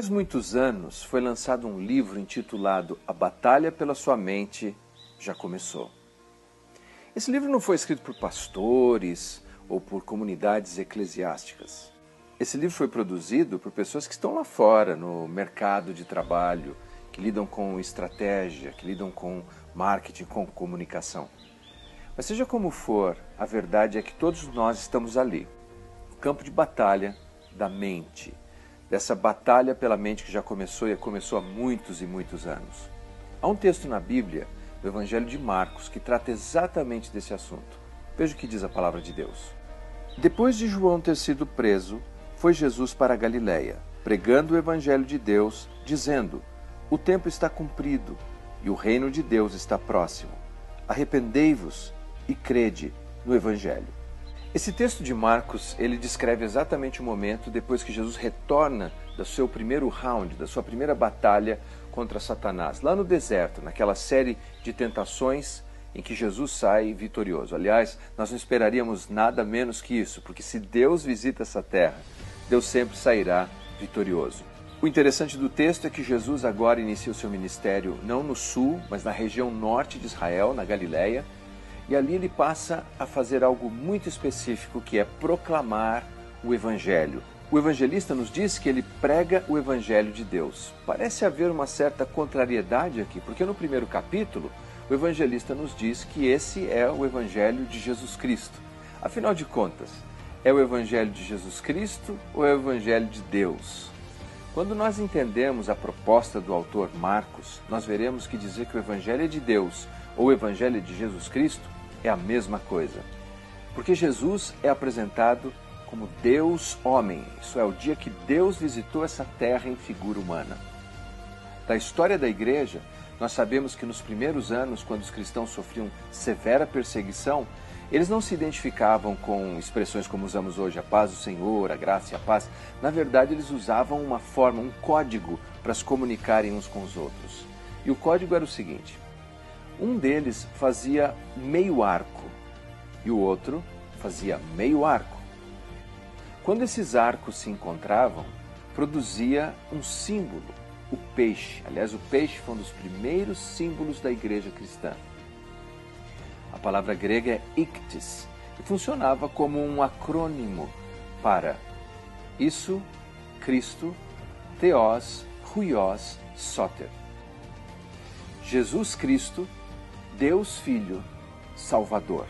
Faz muitos anos foi lançado um livro intitulado A Batalha pela Sua Mente Já Começou. Esse livro não foi escrito por pastores ou por comunidades eclesiásticas. Esse livro foi produzido por pessoas que estão lá fora, no mercado de trabalho, que lidam com estratégia, que lidam com marketing, com comunicação. Mas seja como for, a verdade é que todos nós estamos ali, no campo de batalha da mente dessa batalha pela mente que já começou e começou há muitos e muitos anos. Há um texto na Bíblia, do Evangelho de Marcos, que trata exatamente desse assunto. Veja o que diz a palavra de Deus. Depois de João ter sido preso, foi Jesus para a Galiléia, pregando o Evangelho de Deus, dizendo: O tempo está cumprido e o reino de Deus está próximo. Arrependei-vos e crede no Evangelho. Esse texto de Marcos, ele descreve exatamente o momento depois que Jesus retorna do seu primeiro round, da sua primeira batalha contra Satanás, lá no deserto, naquela série de tentações em que Jesus sai vitorioso. Aliás, nós não esperaríamos nada menos que isso, porque se Deus visita essa terra, Deus sempre sairá vitorioso. O interessante do texto é que Jesus agora inicia o seu ministério não no sul, mas na região norte de Israel, na Galiléia, e ali ele passa a fazer algo muito específico, que é proclamar o Evangelho. O evangelista nos diz que ele prega o Evangelho de Deus. Parece haver uma certa contrariedade aqui, porque no primeiro capítulo o evangelista nos diz que esse é o Evangelho de Jesus Cristo. Afinal de contas, é o Evangelho de Jesus Cristo ou é o Evangelho de Deus? Quando nós entendemos a proposta do autor Marcos, nós veremos que dizer que o Evangelho é de Deus ou o Evangelho de Jesus Cristo é a mesma coisa. Porque Jesus é apresentado como Deus homem, isso é, o dia que Deus visitou essa terra em figura humana. Da história da igreja, nós sabemos que nos primeiros anos, quando os cristãos sofriam severa perseguição, eles não se identificavam com expressões como usamos hoje, a paz do Senhor, a graça e a paz. Na verdade, eles usavam uma forma, um código para se comunicarem uns com os outros. E o código era o seguinte: um deles fazia meio arco e o outro fazia meio arco. Quando esses arcos se encontravam, produzia um símbolo, o peixe. Aliás, o peixe foi um dos primeiros símbolos da igreja cristã. A palavra grega é ictis e funcionava como um acrônimo para isso, Cristo, Theos, Huios, Soter. Jesus Cristo Deus Filho Salvador.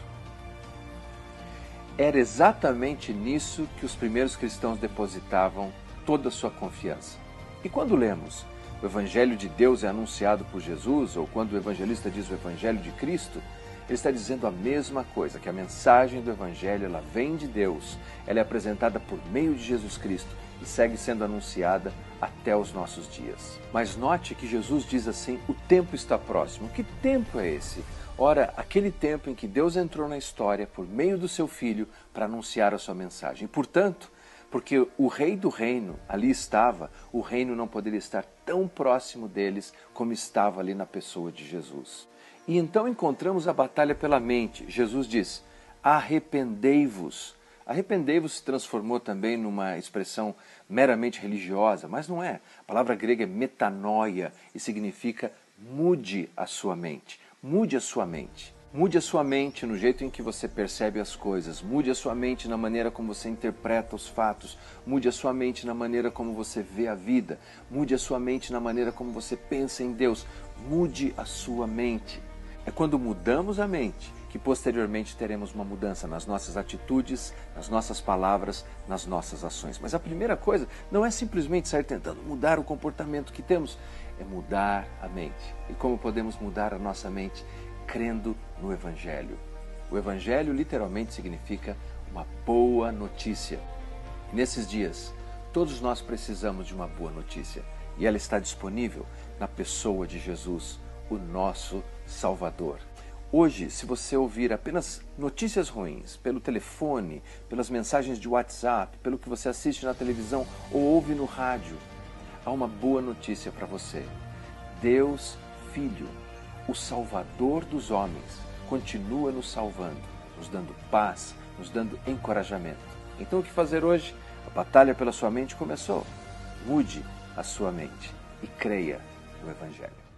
Era exatamente nisso que os primeiros cristãos depositavam toda a sua confiança. E quando lemos o Evangelho de Deus é anunciado por Jesus, ou quando o evangelista diz o Evangelho de Cristo, ele está dizendo a mesma coisa, que a mensagem do Evangelho ela vem de Deus, ela é apresentada por meio de Jesus Cristo e segue sendo anunciada até os nossos dias. Mas note que Jesus diz assim: o tempo está próximo. Que tempo é esse? Ora, aquele tempo em que Deus entrou na história por meio do seu Filho para anunciar a sua mensagem. Portanto, porque o rei do reino ali estava, o reino não poderia estar tão próximo deles como estava ali na pessoa de Jesus. E então encontramos a batalha pela mente. Jesus diz: arrependei-vos Arrependei-vos se transformou também numa expressão meramente religiosa, mas não é. A palavra grega é metanoia e significa mude a sua mente. Mude a sua mente. Mude a sua mente no jeito em que você percebe as coisas, mude a sua mente na maneira como você interpreta os fatos, mude a sua mente na maneira como você vê a vida, mude a sua mente na maneira como você pensa em Deus, mude a sua mente. É quando mudamos a mente que posteriormente teremos uma mudança nas nossas atitudes, nas nossas palavras, nas nossas ações. Mas a primeira coisa não é simplesmente sair tentando mudar o comportamento que temos, é mudar a mente. E como podemos mudar a nossa mente? Crendo no Evangelho. O Evangelho literalmente significa uma boa notícia. E nesses dias, todos nós precisamos de uma boa notícia. E ela está disponível na pessoa de Jesus, o nosso Salvador. Hoje, se você ouvir apenas notícias ruins pelo telefone, pelas mensagens de WhatsApp, pelo que você assiste na televisão ou ouve no rádio, há uma boa notícia para você. Deus, Filho, o Salvador dos homens, continua nos salvando, nos dando paz, nos dando encorajamento. Então, o que fazer hoje? A batalha pela sua mente começou. Mude a sua mente e creia no Evangelho.